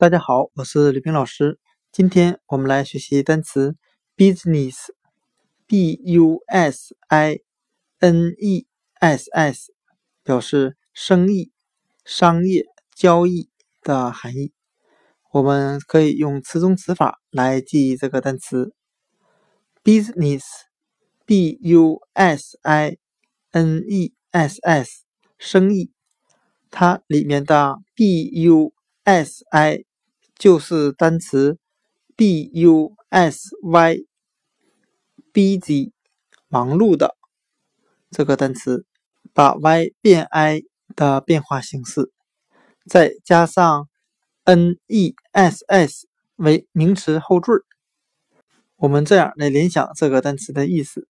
大家好，我是吕冰老师。今天我们来学习单词 business，b u s i n e s s，表示生意、商业、交易的含义。我们可以用词中词法来记忆这个单词 business，b u s i n e s s，生意。它里面的 b u s i 就是单词 busy，busy，忙碌的这个单词，把 y 变 i 的变化形式，再加上 ness 为名词后缀，我们这样来联想这个单词的意思：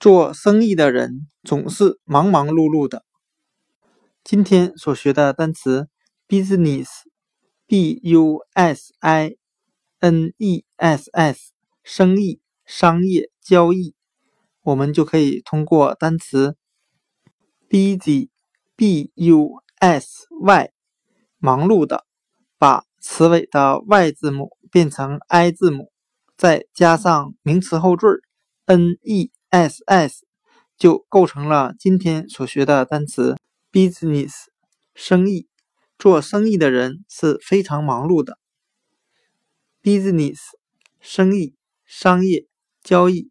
做生意的人总是忙忙碌碌的。今天所学的单词 business。B u s i n e s s，生意、商业、交易，我们就可以通过单词 busy b u s y，忙碌的，把词尾的 y 字母变成 i 字母，再加上名词后缀 n e s s，就构成了今天所学的单词 business，生意。做生意的人是非常忙碌的。business，生意、商业、交易。